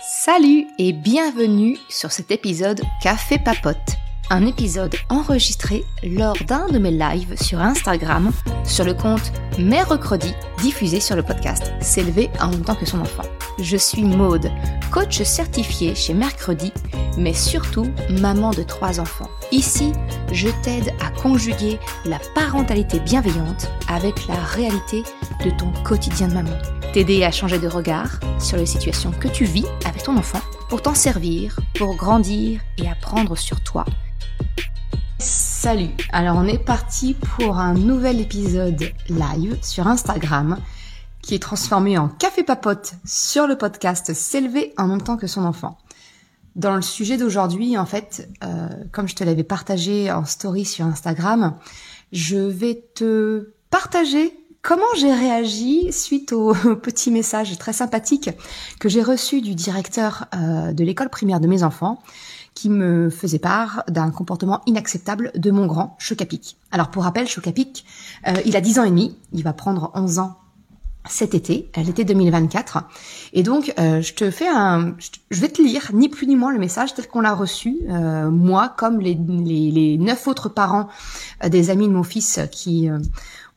Salut et bienvenue sur cet épisode Café Papote, un épisode enregistré lors d'un de mes lives sur Instagram sur le compte Mercredi diffusé sur le podcast S'élever en même temps que son enfant. Je suis Maude, coach certifié chez Mercredi, mais surtout maman de trois enfants. Ici, je t'aide à conjuguer la parentalité bienveillante avec la réalité de ton quotidien de maman t'aider à changer de regard sur les situations que tu vis avec ton enfant pour t'en servir, pour grandir et apprendre sur toi. Salut, alors on est parti pour un nouvel épisode live sur Instagram qui est transformé en café papote sur le podcast S'élever en même temps que son enfant. Dans le sujet d'aujourd'hui, en fait, euh, comme je te l'avais partagé en story sur Instagram, je vais te partager comment j'ai réagi suite au petit message très sympathique que j'ai reçu du directeur euh, de l'école primaire de mes enfants qui me faisait part d'un comportement inacceptable de mon grand Chocapic. Alors pour rappel, Chocapic, euh, il a 10 ans et demi, il va prendre 11 ans cet été, l'été 2024. Et donc, euh, je te fais un, je vais te lire ni plus ni moins le message tel qu'on l'a reçu, moi comme les, les, neuf autres parents des amis de mon fils qui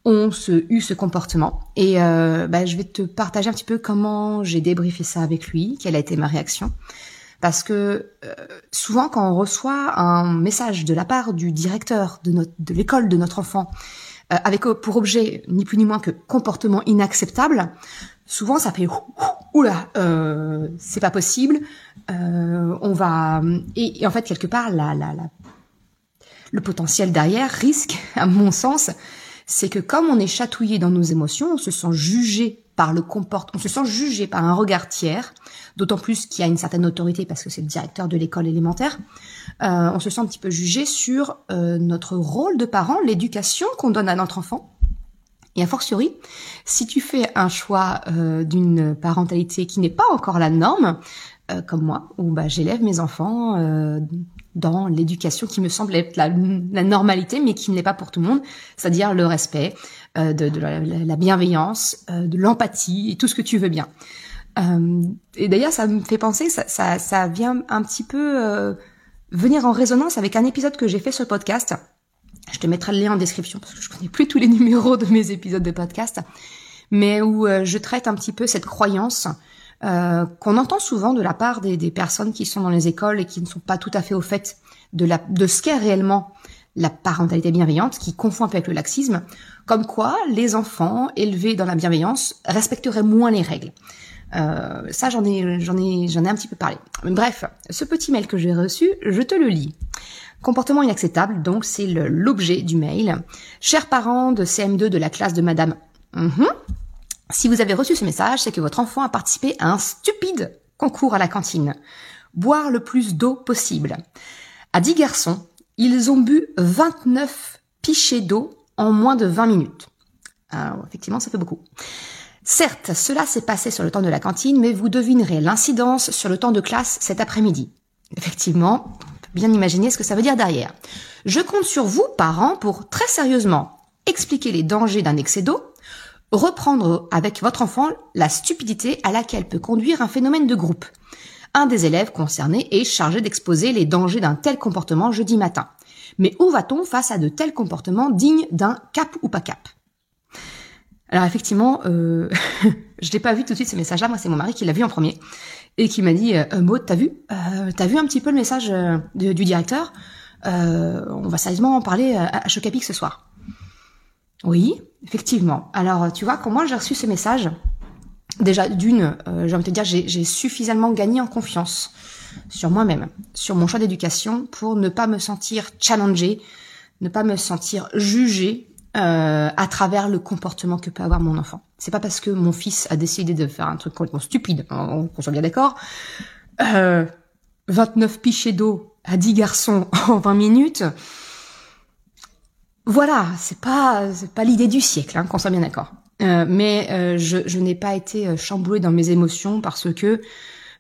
ont ce, eu ce comportement. Et euh, bah, je vais te partager un petit peu comment j'ai débriefé ça avec lui, quelle a été ma réaction. Parce que euh, souvent quand on reçoit un message de la part du directeur de, notre, de l'école de notre enfant, euh, avec pour objet ni plus ni moins que comportement inacceptable, souvent ça fait oula, euh, c'est pas possible, euh, on va et, et, en fait quelque part la, la, la, le potentiel derrière risque, à mon sens, c'est que comme on est chatouillé dans nos émotions, on se sent jugé par le comportement, on se sent jugé par un regard tiers, d'autant plus qu'il y a une certaine autorité parce que c'est le directeur de l'école élémentaire. Euh, on se sent un petit peu jugé sur euh, notre rôle de parent, l'éducation qu'on donne à notre enfant. Et a fortiori, si tu fais un choix euh, d'une parentalité qui n'est pas encore la norme, comme moi, où bah, j'élève mes enfants dans l'éducation qui me semble être la, normalité, mais qui ne l'est pas pour tout le monde, c'est-à-dire le respect, euh, de, la, bienveillance, euh, de l'empathie et tout ce que tu veux bien. Euh, et d'ailleurs, ça me fait penser, ça, ça, ça vient un petit peu venir en résonance avec un épisode que j'ai fait sur le podcast. Je te mettrai le lien en description parce que je connais plus tous les numéros de mes épisodes de podcast, mais où je traite un petit peu cette croyance euh, qu'on entend souvent de la part des, des, personnes qui sont dans les écoles et qui ne sont pas tout à fait au fait de, la, de ce qu'est réellement la parentalité bienveillante, qui confond un peu avec le laxisme, comme quoi les enfants élevés dans la bienveillance respecteraient moins les règles. Euh, ça, j'en ai, j'en ai, j'en ai un petit peu parlé. Bref, ce petit mail que j'ai reçu, je te le lis. Comportement inacceptable, donc c'est l'objet du mail. Chers parents de CM2 de la classe de Madame. Si vous avez reçu ce message, c'est que votre enfant a participé à un stupide concours à la cantine. Boire le plus d'eau possible. À 10 garçons, ils ont bu 29 pichets d'eau en moins de 20 minutes. Alors, effectivement, ça fait beaucoup. Certes, cela s'est passé sur le temps de la cantine, mais vous devinerez l'incidence sur le temps de classe cet après-midi. Effectivement, bien imaginer ce que ça veut dire derrière. Je compte sur vous, parents, pour très sérieusement expliquer les dangers d'un excès d'eau, reprendre avec votre enfant la stupidité à laquelle peut conduire un phénomène de groupe. Un des élèves concernés est chargé d'exposer les dangers d'un tel comportement jeudi matin. Mais où va-t-on face à de tels comportements dignes d'un cap ou pas cap? Alors effectivement, euh, je l'ai pas vu tout de suite ce message-là. Moi, c'est mon mari qui l'a vu en premier et qui m'a dit euh, Maud, t'as vu euh, T'as vu un petit peu le message euh, du directeur? On va sérieusement en parler à, à Chocapic ce soir. Oui, effectivement. Alors, tu vois, quand moi j'ai reçu ce message, déjà d'une, euh, j'ai envie de te dire, j'ai suffisamment gagné en confiance sur moi-même, sur mon choix d'éducation, pour ne pas me sentir challengée, ne pas me sentir jugée euh, à travers le comportement que peut avoir mon enfant. C'est pas parce que mon fils a décidé de faire un truc complètement stupide, on, on soit bien d'accord. Euh, 29 pichets d'eau à 10 garçons en 20 minutes voilà, c'est pas c'est pas l'idée du siècle, hein, qu'on soit bien d'accord. Euh, mais euh, je, je n'ai pas été euh, chamboulée dans mes émotions parce que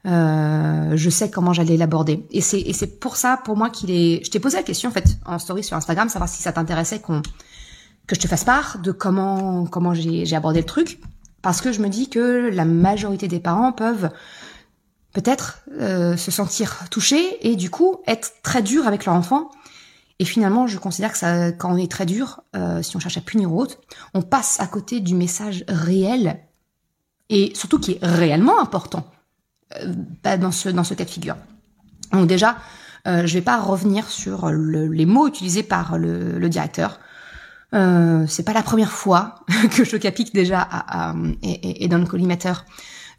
euh, je sais comment j'allais l'aborder. Et c'est et c'est pour ça, pour moi, qu'il est. Je t'ai posé la question en fait en story sur Instagram, savoir si ça t'intéressait qu'on que je te fasse part de comment comment j'ai abordé le truc, parce que je me dis que la majorité des parents peuvent peut-être euh, se sentir touché et du coup être très dur avec leur enfant. Et finalement, je considère que quand on est très dur, euh, si on cherche à punir autre, on passe à côté du message réel et surtout qui est réellement important euh, bah, dans ce cas de figure. Donc déjà, euh, je vais pas revenir sur les mots utilisés par le, directeur. Euh, c'est pas la première fois que je capique déjà et, dans le collimateur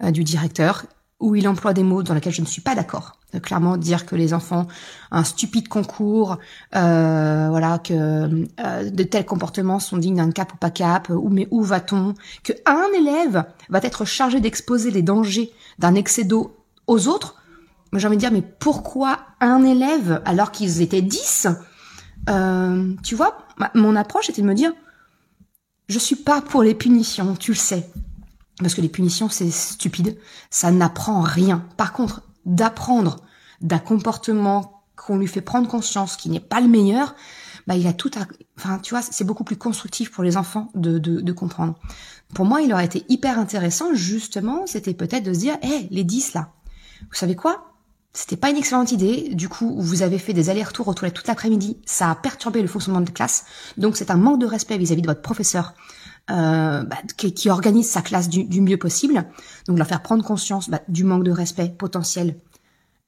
euh, du directeur où il emploie des mots dans lesquels je ne suis pas d'accord. Euh, clairement, dire que les enfants un stupide concours, euh, voilà, que euh, de tels comportements sont dignes d'un cap ou pas cap, ou mais où va-t-on Que un élève va être chargé d'exposer les dangers d'un excès d'eau aux autres. J'ai envie de dire, mais pourquoi un élève alors qu'ils étaient dix euh, Tu vois, mon approche était de me dire, je suis pas pour les punitions, tu le sais. Parce que les punitions, c'est stupide. Ça n'apprend rien. Par contre, d'apprendre d'un comportement qu'on lui fait prendre conscience qui n'est pas le meilleur, bah, il a tout à, enfin, tu vois, c'est beaucoup plus constructif pour les enfants de, de, de, comprendre. Pour moi, il aurait été hyper intéressant, justement, c'était peut-être de se dire, hé, les 10 là, vous savez quoi? C'était pas une excellente idée. Du coup, vous avez fait des allers-retours aux toute l'après-midi. Ça a perturbé le fonctionnement de classe. Donc, c'est un manque de respect vis-à-vis de votre professeur bah, qui, organise sa classe du, mieux possible. Donc, leur faire prendre conscience bah, du manque de respect potentiel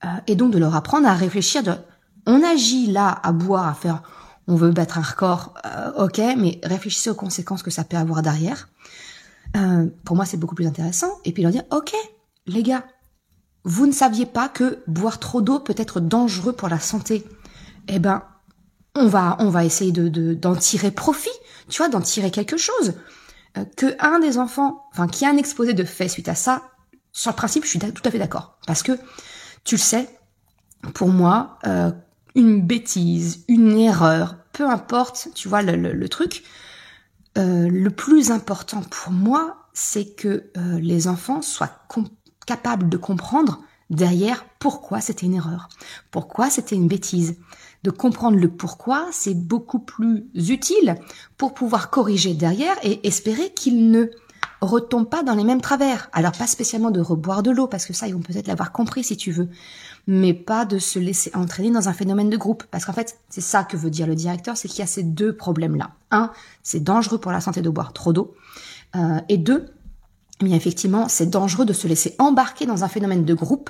euh, et donc de leur apprendre à réfléchir. De, on agit là à boire, à faire, on veut battre un record, euh, ok, mais réfléchissez aux conséquences que ça peut avoir derrière. pour moi, c'est beaucoup plus intéressant. Et puis leur dire, ok, les gars, vous ne saviez pas que boire trop d'eau peut être dangereux pour la santé. Eh ben, on va, on va essayer de, d'en tirer profit, tu vois, d'en tirer quelque chose. Euh, que un des enfants, enfin, qui a un exposé de fait suite à ça, sur le principe, je suis tout à fait d'accord. Parce que, tu le sais, pour moi, euh, une bêtise, une erreur, peu importe, tu vois, le, truc, euh, le plus important pour moi, c'est que les enfants soient capable de comprendre derrière pourquoi c'était une erreur, pourquoi c'était une bêtise. De comprendre le pourquoi, c'est beaucoup plus utile pour pouvoir corriger derrière et espérer qu'il ne retombe pas dans les mêmes travers. Alors pas spécialement de reboire de l'eau, parce que ça, ils vont peut-être l'avoir compris si tu veux, mais pas de se laisser entraîner dans un phénomène de groupe. Parce qu'en fait, c'est ça que veut dire le directeur, c'est qu'il y a ces deux problèmes-là. Un, c'est dangereux pour la santé de boire trop d'eau. Euh, et deux, mais effectivement, c'est dangereux de se laisser embarquer dans un phénomène de groupe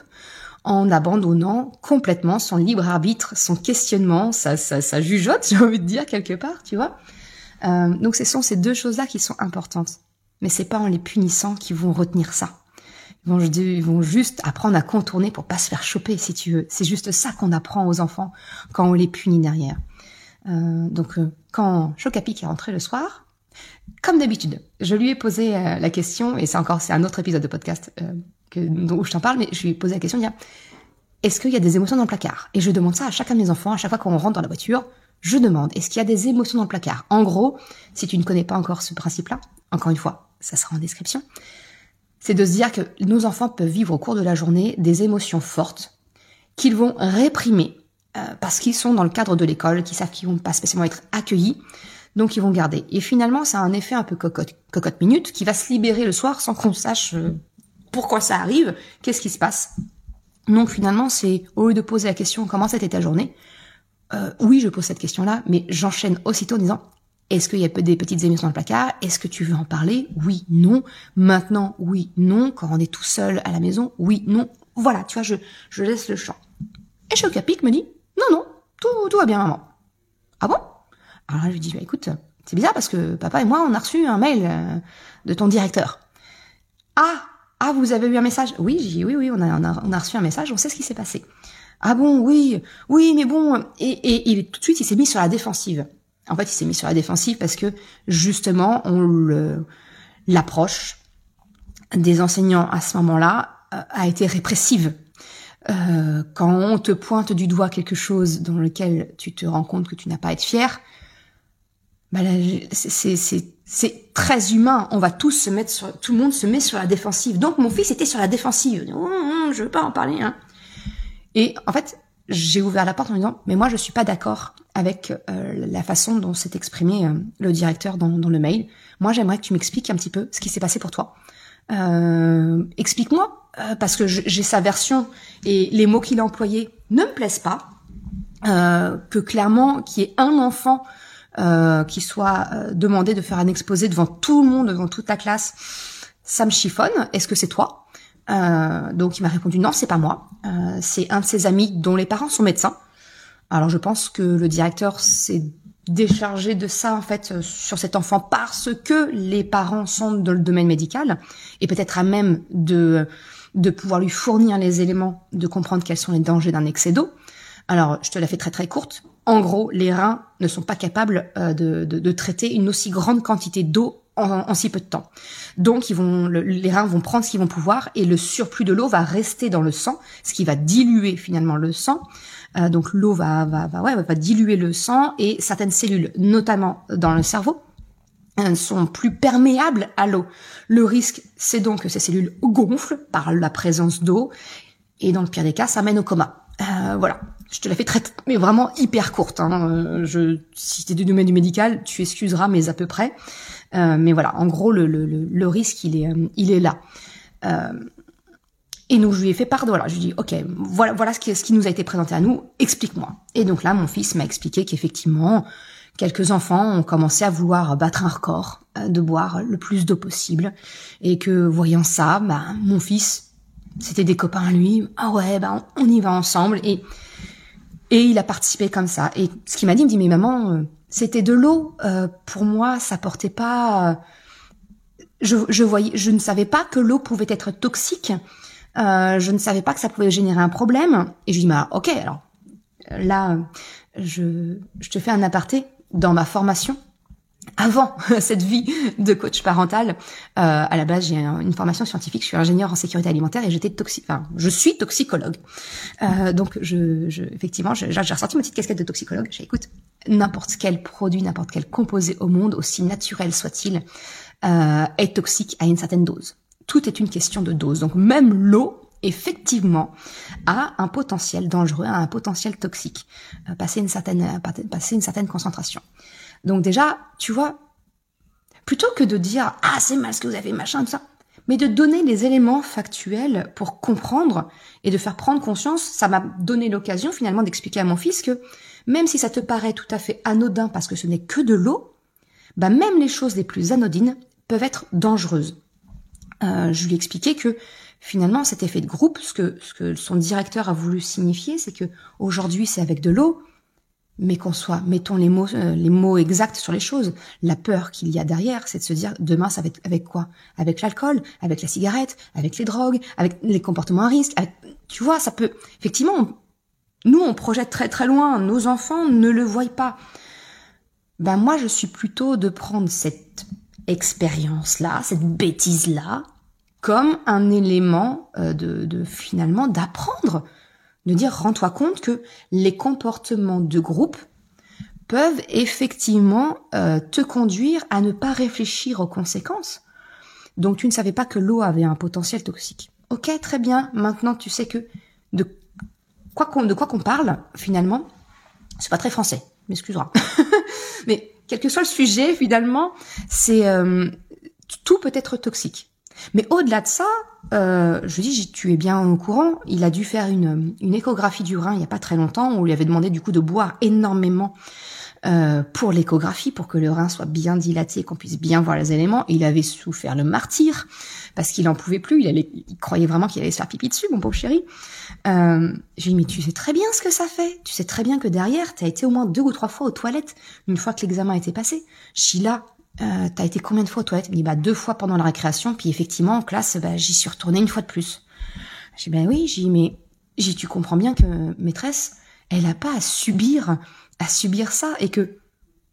en abandonnant complètement son libre arbitre, son questionnement, sa, sa, sa jugeote, j'ai envie de dire quelque part, tu vois. Euh, donc ce sont ces deux choses-là qui sont importantes. Mais c'est pas en les punissant qu'ils vont retenir ça. Ils vont, ils vont juste apprendre à contourner pour pas se faire choper, si tu veux. C'est juste ça qu'on apprend aux enfants quand on les punit derrière. Euh, donc euh, quand Chocapic est rentré le soir, comme d'habitude, je lui ai posé euh, la question, et c'est encore c'est un autre épisode de podcast euh, que, dont je t'en parle, mais je lui ai posé la question, est-ce qu'il y a des émotions dans le placard? Et je demande ça à chacun de mes enfants, à chaque fois qu'on rentre dans la voiture, je demande, est-ce qu'il y a des émotions dans le placard? En gros, si tu ne connais pas encore ce principe-là, encore une fois, ça sera en description, c'est de se dire que nos enfants peuvent vivre au cours de la journée des émotions fortes qu'ils vont réprimer euh, parce qu'ils sont dans le cadre de l'école, qu'ils savent qu'ils vont pas spécialement être accueillis, donc ils vont garder. Et finalement, ça a un effet un peu cocotte, cocotte minute qui va se libérer le soir sans qu'on sache euh, pourquoi ça arrive, qu'est-ce qui se passe. Donc finalement, c'est au lieu de poser la question comment c'était ta journée, euh, oui, je pose cette question-là, mais j'enchaîne aussitôt en disant est-ce qu'il y a des petites émissions dans le placard? Est-ce que tu veux en parler? Oui, non. Maintenant, oui, non. Quand on est tout seul à la maison, oui, non. Voilà, tu vois, je, je laisse le champ. Et Chocapic me dit non, non, tout, tout va bien, maman. Ah bon? Alors là, je lui dis, bah, écoute, c'est bizarre parce que papa et moi, on a reçu un mail euh, de ton directeur. Ah, ah, vous avez eu un message? Oui, j'ai dit, oui, oui, on a, on, a, on a reçu un message, on sait ce qui s'est passé. Ah bon, oui, oui, mais bon, et, et, tout de suite, il s'est mis sur la défensive. En fait, il s'est mis sur la défensive parce que justement, on l'approche des enseignants à ce moment-là euh, a été répressive. Euh, quand on te pointe du doigt quelque chose dans lequel tu te rends compte que tu n'as pas à être fier, bah c'est très humain. On va tous se mettre sur, tout le monde se met sur la défensive. Donc mon fils était sur la défensive. Oh, oh, je veux pas en parler. Hein. Et en fait, j'ai ouvert la porte en disant, mais moi je suis pas d'accord avec euh, la façon dont s'est exprimé euh, le directeur dans, le mail. Moi j'aimerais que tu m'expliques un petit peu ce qui s'est passé pour toi. Euh, explique-moi euh, parce que j'ai sa version et les mots qu'il a employés ne me plaisent pas, que clairement qu'il y ait un enfant euh, qui soit demandé de faire un exposé devant tout le monde, devant toute la classe, ça me chiffonne. Est-ce que c'est toi? Donc il m'a répondu non, c'est pas moi. c'est un de ses amis dont les parents sont médecins. Alors je pense que le directeur s'est déchargé de ça en fait sur cet enfant parce que les parents sont dans le domaine médical et peut-être à même de de pouvoir lui fournir les éléments de comprendre quels sont les dangers d'un excès d'eau. Alors, je te la fais très très courte. En gros, les reins ne sont pas capables euh, de, de, traiter une aussi grande quantité d'eau en, si peu de temps. Donc, ils vont, les reins vont prendre ce qu'ils vont pouvoir et le surplus de l'eau va rester dans le sang, ce qui va diluer finalement le sang. Euh, donc, l'eau va, va, va, diluer le sang et certaines cellules, notamment dans le cerveau, sont plus perméables à l'eau. Le risque, c'est donc que ces cellules gonflent par la présence d'eau, et dans le pire des cas, ça mène au coma. Euh, voilà, je te la fais très, mais vraiment hyper courte. Hein. Euh, je, si t'es du domaine du médical, tu excuseras, mais à peu près. Euh, mais voilà, en gros, le, le, le, risque, il est, euh, il est là. Euh, et donc je lui ai fait part de voilà, je lui ai dit ok voilà voilà ce qui, ce qui nous a été présenté à nous, explique-moi. Et donc là mon fils m'a expliqué qu'effectivement quelques enfants ont commencé à vouloir battre un record euh, de boire le plus d'eau possible et que voyant ça, bah, mon fils, c'était des copains à lui, ah ouais, bah, on y va ensemble et et il a participé comme ça. Et ce qu'il m'a dit, il me dit mais maman, euh, c'était de l'eau. Euh, pour moi, ça portait pas. je, je voyais, je ne savais pas que l'eau pouvait être toxique. je ne savais pas que ça pouvait générer un problème. Et je lui dis bah ok alors là, je, je te fais un aparté dans ma formation, avant cette vie de coach parental, euh, à la base j'ai une formation scientifique, je suis ingénieur en sécurité alimentaire et j'étais toxique, enfin je suis toxicologue. Euh, donc je, je effectivement j'ai ressorti ma petite casquette de toxicologue. J'ai écoute n'importe quel produit, n'importe quel composé au monde, aussi naturel soit-il, euh, est toxique à une certaine dose. Tout est une question de dose. Donc même l'eau effectivement a un potentiel dangereux, a un potentiel toxique, euh, passer une certaine euh, passer une certaine concentration. Donc déjà, tu vois, plutôt que de dire ah c'est mal ce que vous avez machin tout ça, mais de donner les éléments factuels pour comprendre et de faire prendre conscience, ça m'a donné l'occasion finalement d'expliquer à mon fils que même si ça te paraît tout à fait anodin parce que ce n'est que de l'eau, bah même les choses les plus anodines peuvent être dangereuses. Euh, je lui ai expliqué que finalement, cet effet de groupe, ce que, ce que son directeur a voulu signifier, c'est que aujourd'hui c'est avec de l'eau, mais qu'on soit, mettons les mots, euh, les mots exacts sur les choses. La peur qu'il y a derrière, c'est de se dire demain ça va être avec quoi? Avec l'alcool, avec la cigarette, avec les drogues, avec les comportements à risque. tu vois, ça peut effectivement. nous, on projette très très loin. Nos enfants ne le voient pas. Ben moi, je suis plutôt de prendre cette expérience là, cette bêtise là, comme un élément euh, de, de finalement d'apprendre, de dire rends-toi compte que les comportements de groupe peuvent effectivement euh, te conduire à ne pas réfléchir aux conséquences. Donc tu ne savais pas que l'eau avait un potentiel toxique. Ok, très bien. Maintenant tu sais que de quoi qu'on de quoi qu'on parle finalement, c'est pas très français. M'excuseras. Mais quel que soit le sujet, finalement, c'est euh, tout peut être toxique. Mais au-delà de ça, euh, je dis, tu es bien au courant, il a dû faire une, une échographie du rein il n'y a pas très longtemps, où on lui avait demandé du coup de boire énormément euh, pour l'échographie, pour que le rein soit bien dilaté qu'on puisse bien voir les éléments. il avait souffert le martyr, parce qu'il en pouvait plus, il, allait, il croyait vraiment qu'il allait se faire pipi dessus, mon pauvre chéri. Euh, j'ai dit, mais tu sais très bien ce que ça fait. Tu sais très bien que derrière, tu as été au moins deux ou trois fois aux toilettes, une fois que l'examen était passé. Sheila, euh, t'as été combien de fois aux toilettes Il me dit bah deux fois pendant la récréation, puis effectivement en classe, bah, j'y suis retournée une fois de plus. J'ai ben oui, j'ai mais j'ai tu comprends bien que maîtresse, elle a pas à subir à subir ça et que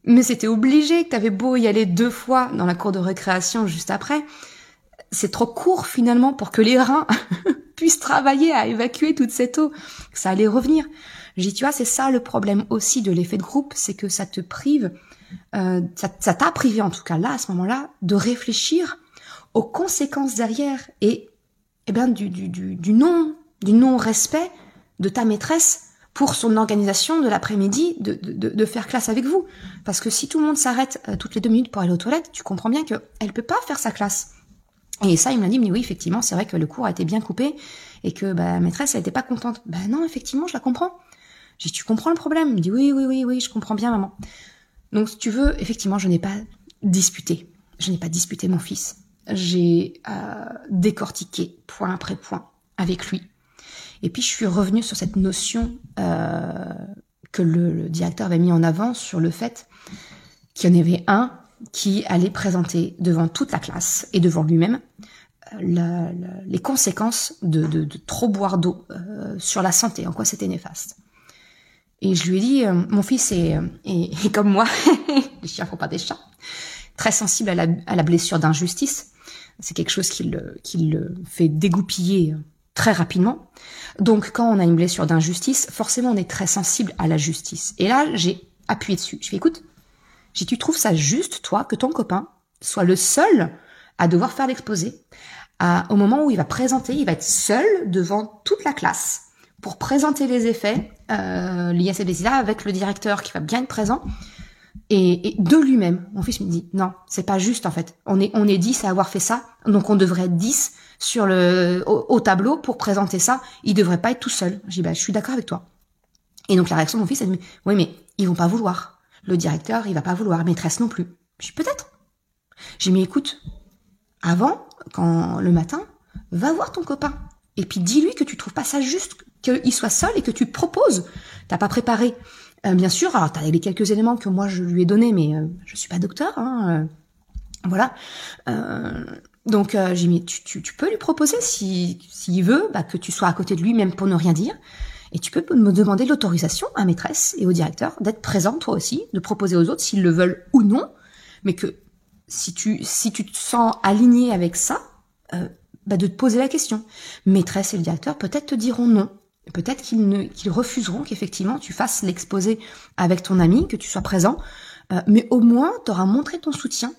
mais c'était obligé que t'avais beau y aller deux fois dans la cour de récréation juste après, c'est trop court finalement pour que les reins puissent travailler à évacuer toute cette eau, que ça allait revenir. J'ai tu vois c'est ça le problème aussi de l'effet de groupe, c'est que ça te prive euh, ça t'a privé en tout cas là à ce moment-là de réfléchir aux conséquences derrière et eh bien du, du, du, du non du non respect de ta maîtresse pour son organisation de l'après-midi de, de, faire classe avec vous parce que si tout le monde s'arrête euh, toutes les deux minutes pour aller aux toilettes tu comprends bien qu'elle peut pas faire sa classe Et ça, il me l'a dit, mais oui, effectivement, c'est vrai que le cours a été bien coupé et que bah, maîtresse, elle était pas contente. Ben non, effectivement, je la comprends. J'ai dit, tu comprends le problème? Il me dit, oui, oui, oui, oui, je comprends bien, maman. Donc, si tu veux, effectivement, je n'ai pas disputé. Je n'ai pas disputé mon fils. J'ai euh, décortiqué point après point avec lui. Et puis, je suis revenue sur cette notion euh, que le, directeur avait mis en avant sur le fait qu'il y en avait un qui allait présenter devant toute la classe et devant lui-même la, les conséquences de, trop boire d'eau euh, sur la santé, en quoi c'était néfaste. Et je lui ai dit, euh, mon fils est, est, est comme moi, les chiens font pas des chats, très sensible à la, à la blessure d'injustice. C'est quelque chose qui le, qui le fait dégoupiller très rapidement. Donc quand on a une blessure d'injustice, forcément on est très sensible à la justice. Et là, j'ai appuyé dessus. Je fais, écoute, j'ai tu trouves ça juste, toi, que ton copain soit le seul à devoir faire l'exposé, au moment où il va présenter, il va être seul devant toute la classe pour présenter les effets euh, liés à cette blessure avec le directeur qui va bien être présent et, et de lui-même. Mon fils me dit non, c'est pas juste en fait. On est on est 10 à avoir fait ça, donc on devrait être 10 sur le au, tableau pour présenter ça. Il devrait pas être tout seul. J'ai bah je suis d'accord avec toi. Et donc la réaction de mon fils, elle me dit oui mais ils vont pas vouloir. Le directeur il va pas vouloir, maîtresse non plus. Je dis peut-être. J'ai mis écoute, avant quand le matin, va voir ton copain et puis dis-lui que tu trouves pas ça juste qu'il soit seul et que tu proposes. T'as pas préparé. Euh, bien sûr, alors t'as les quelques éléments que moi je lui ai donnés, mais euh, je suis pas docteur. Hein, euh, voilà. donc j'ai mis, tu, tu, peux lui proposer si s'il veut, bah, que tu sois à côté de lui, même pour ne rien dire. Et tu peux me demander l'autorisation à maîtresse et au directeur d'être présent toi aussi, de proposer aux autres s'ils le veulent ou non, mais que si tu si tu te sens aligné avec ça, euh, bah de te poser la question. Maîtresse et le directeur peut-être te diront non. Peut-être qu'ils refuseront qu'effectivement tu fasses l'exposé avec ton ami, que tu sois présent, euh, mais au moins tu auras montré ton soutien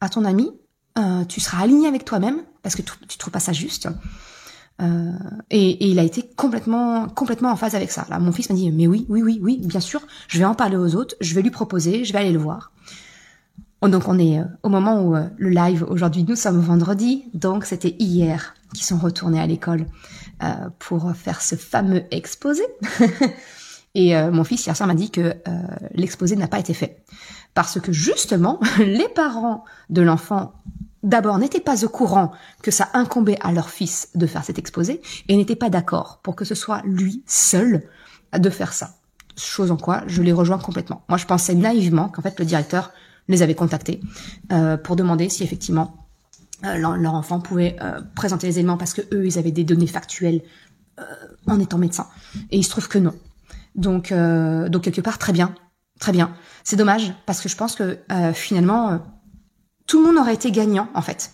à ton ami, euh, tu seras aligné avec toi-même parce que tu, tu trouves pas ça juste. Euh, et, il a été complètement complètement en phase avec ça. Là, mon fils m'a dit mais oui, oui, oui, oui, bien sûr, je vais en parler aux autres, je vais lui proposer, je vais aller le voir. Donc on est au moment où le live aujourd'hui, nous sommes vendredi, donc c'était hier qu'ils sont retournés à l'école euh, pour faire ce fameux exposé. Et mon fils hier soir m'a dit que l'exposé n'a pas été fait parce que justement les parents de l'enfant d'abord n'étaient pas au courant que ça incombait à leur fils de faire cet exposé et n'étaient pas d'accord pour que ce soit lui seul de faire ça. Chose en quoi je les rejoins complètement. Moi je pensais naïvement qu'en fait le directeur les avait contactés euh, pour demander si effectivement euh, leur, enfant pouvait euh, présenter les éléments parce que eux ils avaient des données factuelles en étant médecin et il se trouve que non. Donc donc quelque part très bien, très bien. C'est dommage parce que je pense que finalement tout le monde aurait été gagnant en fait.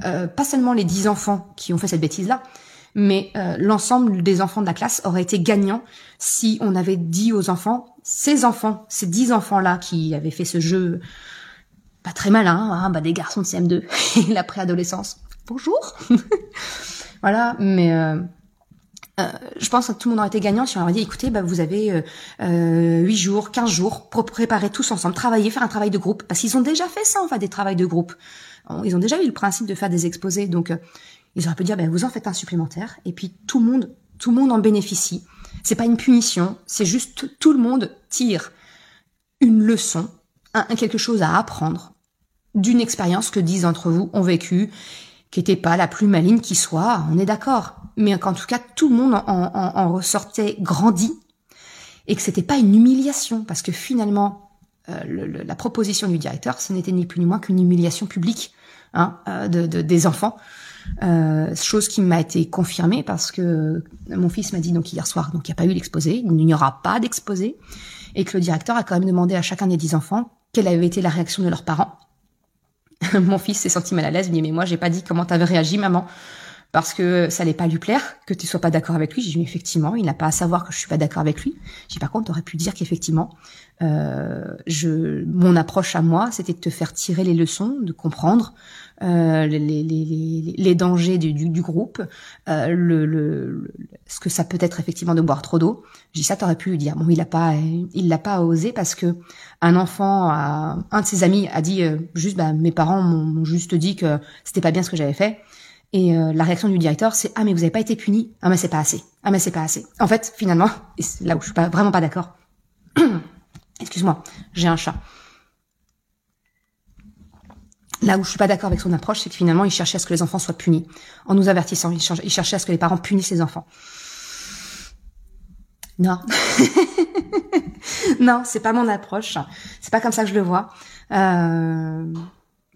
pas seulement les dix enfants qui ont fait cette bêtise là, mais l'ensemble des enfants de la classe aurait été gagnant si on avait dit aux enfants, ces enfants, ces dix enfants-là qui avaient fait ce jeu pas très malin, hein, bah des garçons de CM2 et la préadolescence. Bonjour. voilà, mais euh, euh, je pense que tout le monde aurait été gagnant si on leur dit écoutez, bah, vous avez euh, euh, 8 jours, 15 jours pour préparer tous ensemble, travailler, faire un travail de groupe. Parce qu'ils ont déjà fait ça, en fait, des travails de groupe. Ils ont déjà eu le principe de faire des exposés. Donc, euh, ils auraient pu dire, bah, vous en faites un supplémentaire. Et puis, tout le monde, tout le monde en bénéficie. C'est pas une punition, c'est juste tout le monde tire une leçon, un, quelque chose à apprendre d'une expérience que dix d'entre vous ont vécue, qui n'était pas la plus maligne qui soit, on est d'accord, mais qu'en tout cas tout le monde en, ressortait grandi et que c'était pas une humiliation parce que finalement euh, le, la proposition du directeur, ce n'était ni plus ni moins qu'une humiliation publique hein, euh, de, de, des enfants. Euh, chose qui m'a été confirmée parce que mon fils m'a dit donc hier soir donc il n'y a pas eu l'exposé, il n'y aura pas d'exposé et que le directeur a quand même demandé à chacun des dix enfants quelle avait été la réaction de leurs parents mon fils s'est senti mal à l'aise, il me dit mais moi j'ai pas dit comment t'avais réagi maman parce que ça allait pas lui plaire que tu sois pas d'accord avec lui. J'ai dit effectivement, il n'a pas à savoir que je suis pas d'accord avec lui. J'ai par contre, t'aurais pu dire qu'effectivement, euh, je, mon approche à moi, c'était de te faire tirer les leçons, de comprendre euh, les, les, les, les, dangers du, du, groupe, euh, le, le, ce que ça peut être effectivement de boire trop d'eau. J'ai dit ça, t'aurais pu lui dire. Bon, il a pas, il l'a pas osé parce que un enfant, a, un de ses amis a dit euh, juste, bah, mes parents m'ont juste dit que c'était pas bien ce que j'avais fait. Et euh, la réaction du directeur, c'est ah mais vous avez pas été puni, ah mais c'est pas assez, ah mais c'est pas assez. En fait, finalement, et c'est là où je suis pas vraiment pas d'accord. Excuse-moi, j'ai un chat. Là où je suis pas d'accord avec son approche, c'est que finalement, il cherchait à ce que les enfants soient punis, en nous avertissant. Il cherchait à ce que les parents punissent les enfants. Non. non, c'est pas mon approche. C'est pas comme ça que je le vois. Euh...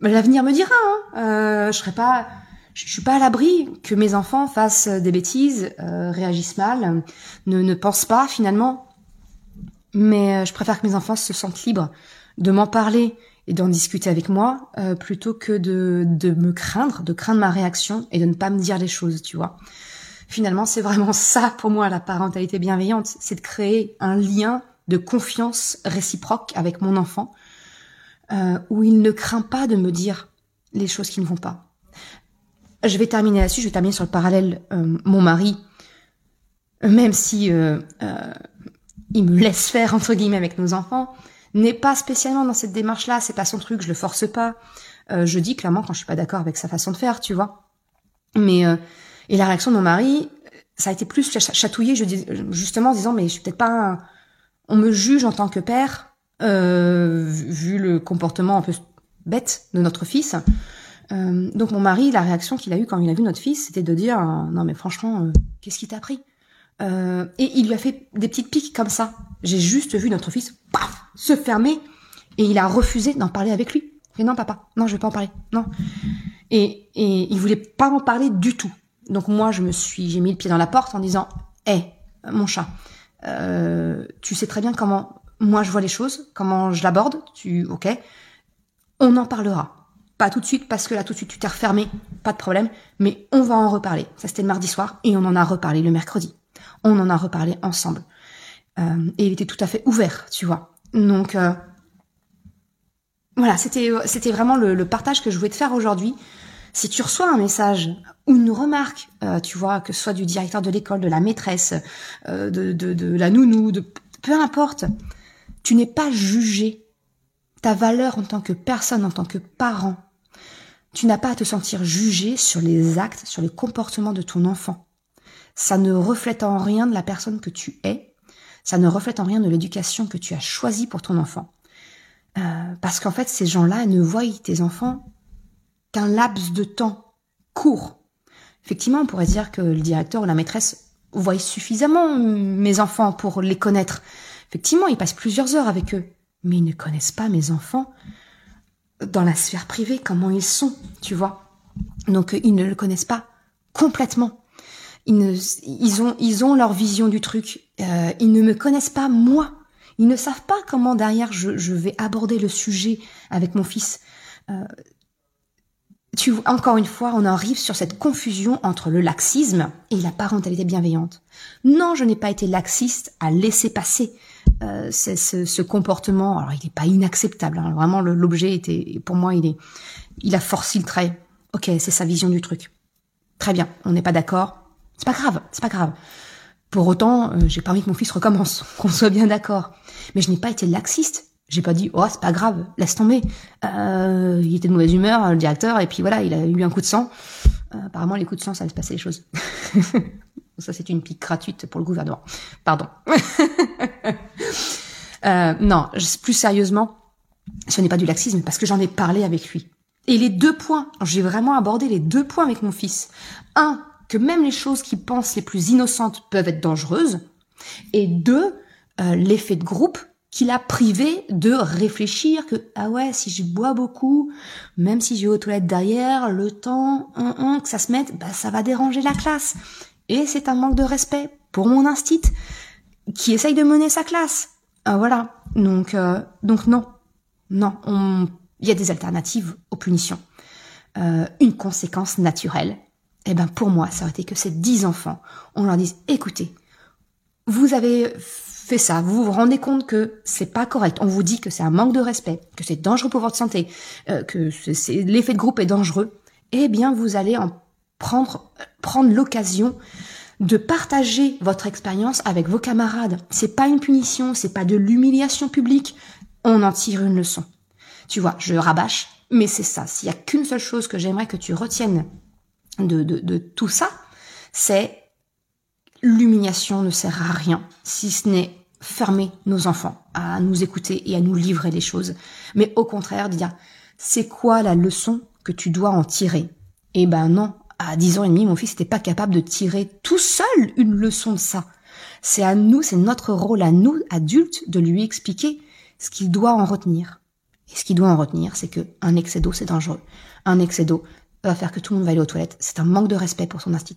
L'avenir me dira. Hein. Euh, je serai pas, je, suis pas à l'abri que mes enfants fassent des bêtises, euh, réagissent mal, ne, ne pensent pas finalement. Mais euh, je préfère que mes enfants se sentent libres de m'en parler et d'en discuter avec moi euh, plutôt que de, de me craindre, de craindre ma réaction et de ne pas me dire les choses, tu vois. Finalement, c'est vraiment ça pour moi la parentalité bienveillante, c'est de créer un lien de confiance réciproque avec mon enfant euh, où il ne craint pas de me dire les choses qui ne vont pas. Je vais terminer là-dessus, je vais terminer sur le parallèle euh, mon mari, même si euh, euh, il me laisse faire entre guillemets avec nos enfants, n'est pas spécialement dans cette démarche-là, c'est pas son truc, je le force pas. Euh, je dis clairement quand je suis pas d'accord avec sa façon de faire, tu vois. Mais euh, et la réaction de mon mari, ça a été plus chatouillé, je dis justement en disant mais je suis peut-être pas, un... on me juge en tant que père euh, vu le comportement un peu bête de notre fils. Euh, donc mon mari, la réaction qu'il a eue quand il a vu notre fils, c'était de dire non mais franchement, euh, qu'est-ce qui t'a pris? Euh, Et il lui a fait des petites piques comme ça. J'ai juste vu notre fils paf, se fermer et il a refusé d'en parler avec lui. Et non papa, non je vais pas en parler, non. Et, et il voulait pas en parler du tout. Donc moi je me suis, j'ai mis le pied dans la porte en disant, hé mon chat, euh, tu sais très bien comment moi je vois les choses, comment je l'aborde, tu, ok, on en parlera. Pas tout de suite parce que là tout de suite tu t'es refermé, pas de problème, mais on va en reparler. Ça c'était le mardi soir et on en a reparlé le mercredi. On en a reparlé ensemble. Euh, et il était tout à fait ouvert, tu vois. Donc euh, voilà, c'était vraiment le, partage que je voulais te faire aujourd'hui. Si tu reçois un message ou une remarque, euh, tu vois, que ce soit du directeur de l'école, de la maîtresse, euh, de, de, de la nounou, de peu importe, tu n'es pas jugé. Ta valeur en tant que personne, en tant que parent, tu n'as pas à te sentir jugé sur les actes, sur les comportements de ton enfant. Ça ne reflète en rien de la personne que tu es, ça ne reflète en rien de l'éducation que tu as choisie pour ton enfant. Euh, parce qu'en fait, ces gens-là ne voient tes enfants qu'un laps de temps court. Effectivement, on pourrait dire que le directeur ou la maîtresse voient suffisamment mes enfants pour les connaître. Effectivement, ils passent plusieurs heures avec eux, mais ils ne connaissent pas mes enfants dans la sphère privée, comment ils sont, tu vois. Donc ils ne le connaissent pas complètement. Ils, ne, ont, ils ont leur vision du truc. Euh, ils ne me connaissent pas moi. Ils ne savent pas comment derrière je, vais aborder le sujet avec mon fils. Euh, tu, encore une fois, on arrive sur cette confusion entre le laxisme et la parentalité bienveillante. Non, je n'ai pas été laxiste à laisser passer euh, ce, ce, comportement. Alors, il n'est pas inacceptable. Hein. Vraiment, l'objet était, pour moi, il est, il a forcé le trait. Ok, c'est sa vision du truc. Très bien, on n'est pas d'accord. C'est pas grave, c'est pas grave. Pour autant, euh, j'ai pas envie que mon fils recommence, qu'on soit bien d'accord. Mais je n'ai pas été laxiste. J'ai pas dit, oh, c'est pas grave, laisse tomber. Euh, il était de mauvaise humeur, le directeur, et puis voilà, il a eu un coup de sang. Euh, apparemment, les coups de sang, ça laisse passer les choses. ça, c'est une pique gratuite pour le gouvernement. Pardon. euh, non, plus sérieusement, ce n'est pas du laxisme, parce que j'en ai parlé avec lui. Et les deux points, j'ai vraiment abordé les deux points avec mon fils. Un, que même les choses qu'il pense les plus innocentes peuvent être dangereuses. Et deux, euh, l'effet de groupe qu'il a privé de réfléchir que ah ouais si je bois beaucoup même si j'ai aux toilettes derrière le temps que ça se mette bah ça va déranger la classe et c'est un manque de respect pour mon instit qui essaye de mener sa classe ah, voilà. Donc euh, donc non. Non il y a des alternatives aux punitions. Euh, une conséquence naturelle eh ben pour moi ça aurait été que ces dix enfants on leur dise écoutez vous avez fait ça, vous vous rendez compte que c'est pas correct, on vous dit que c'est un manque de respect, que c'est dangereux pour votre santé, euh, que l'effet de groupe est dangereux, eh bien vous allez en prendre prendre l'occasion de partager votre expérience avec vos camarades. C'est pas une punition, c'est pas de l'humiliation publique, on en tire une leçon. Tu vois, je rabâche, mais c'est ça. S'il y a qu'une seule chose que j'aimerais que tu retiennes de, de, de tout ça, c'est l'humiliation ne sert à rien si ce n'est fermer nos enfants à nous écouter et à nous livrer les choses, mais au contraire dire c'est quoi la leçon que tu dois en tirer? Eh ben non, à 10 ans et demi, mon fils n'était pas capable de tirer tout seul une leçon de ça. C'est à nous, c'est notre rôle à nous, adultes, de lui expliquer ce qu'il doit en retenir. Et ce qu'il doit en retenir, c'est que un excès d'eau, c'est dangereux. Un excès d'eau va faire que tout le monde va aller aux toilettes. C'est un manque de respect pour son instinct.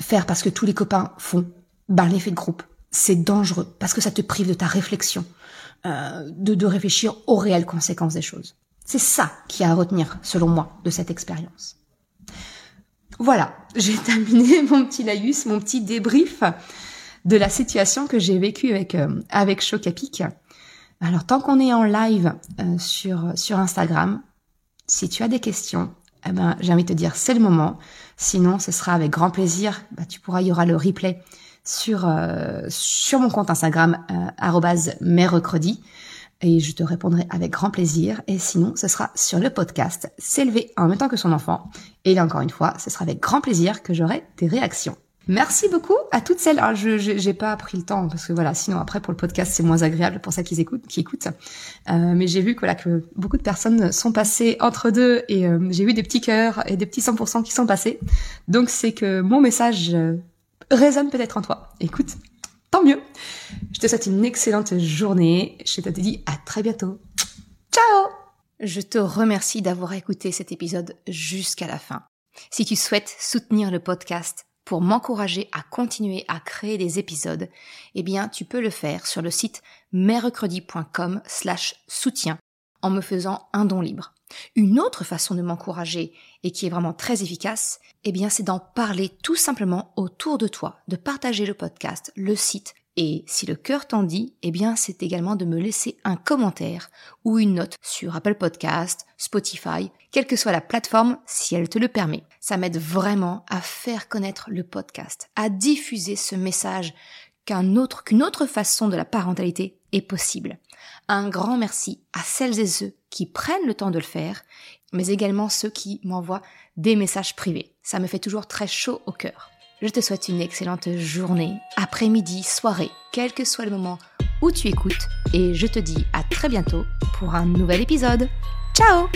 Faire parce que tous les copains font, ben l'effet de groupe, c'est dangereux parce que ça te prive de ta réflexion, euh, de, de réfléchir aux réelles conséquences des choses. C'est ça qui a à retenir, selon moi, de cette expérience. Voilà, j'ai terminé mon petit laïus, mon petit débrief de la situation que j'ai vécue avec euh, avec Chocapic. Alors tant qu'on est en live euh, sur sur Instagram, si tu as des questions, eh ben j'ai envie de te dire c'est le moment. Sinon, ce sera avec grand plaisir. Bah, tu pourras, il y aura le replay sur euh, sur mon compte Instagram euh, et je te répondrai avec grand plaisir. Et sinon, ce sera sur le podcast S'élever en même temps que son enfant. Et là encore une fois, ce sera avec grand plaisir que j'aurai tes réactions. Merci beaucoup à toutes celles. Alors, je j'ai pas pris le temps parce que voilà, sinon après pour le podcast c'est moins agréable pour celles qui écoutent, qui écoutent. Euh, mais j'ai vu que voilà que beaucoup de personnes sont passées entre deux et euh, j'ai vu des petits cœurs et des petits 100% qui sont passés. Donc c'est que mon message euh, résonne peut-être en toi. Écoute, tant mieux. Je te souhaite une excellente journée. Je te dis à très bientôt. Ciao Je te remercie d'avoir écouté cet épisode jusqu'à la fin. Si tu souhaites soutenir le podcast pour m'encourager à continuer à créer des épisodes, eh bien, tu peux le faire sur le site mercredi.com slash soutien en me faisant un don libre. Une autre façon de m'encourager et qui est vraiment très efficace, eh bien, c'est d'en parler tout simplement autour de toi, de partager le podcast, le site, et si le cœur t'en dit, eh bien, c'est également de me laisser un commentaire ou une note sur Apple Podcast, Spotify, quelle que soit la plateforme, si elle te le permet. Ça m'aide vraiment à faire connaître le podcast, à diffuser ce message qu'une autre façon de la parentalité possible. Un grand merci à celles et ceux qui prennent le temps de le faire, mais également ceux qui m'envoient des messages privés. Ça me fait toujours très chaud au cœur. Je te souhaite une excellente journée, après-midi, soirée, quel que soit le moment où tu écoutes, et je te dis à très bientôt pour un nouvel épisode. Ciao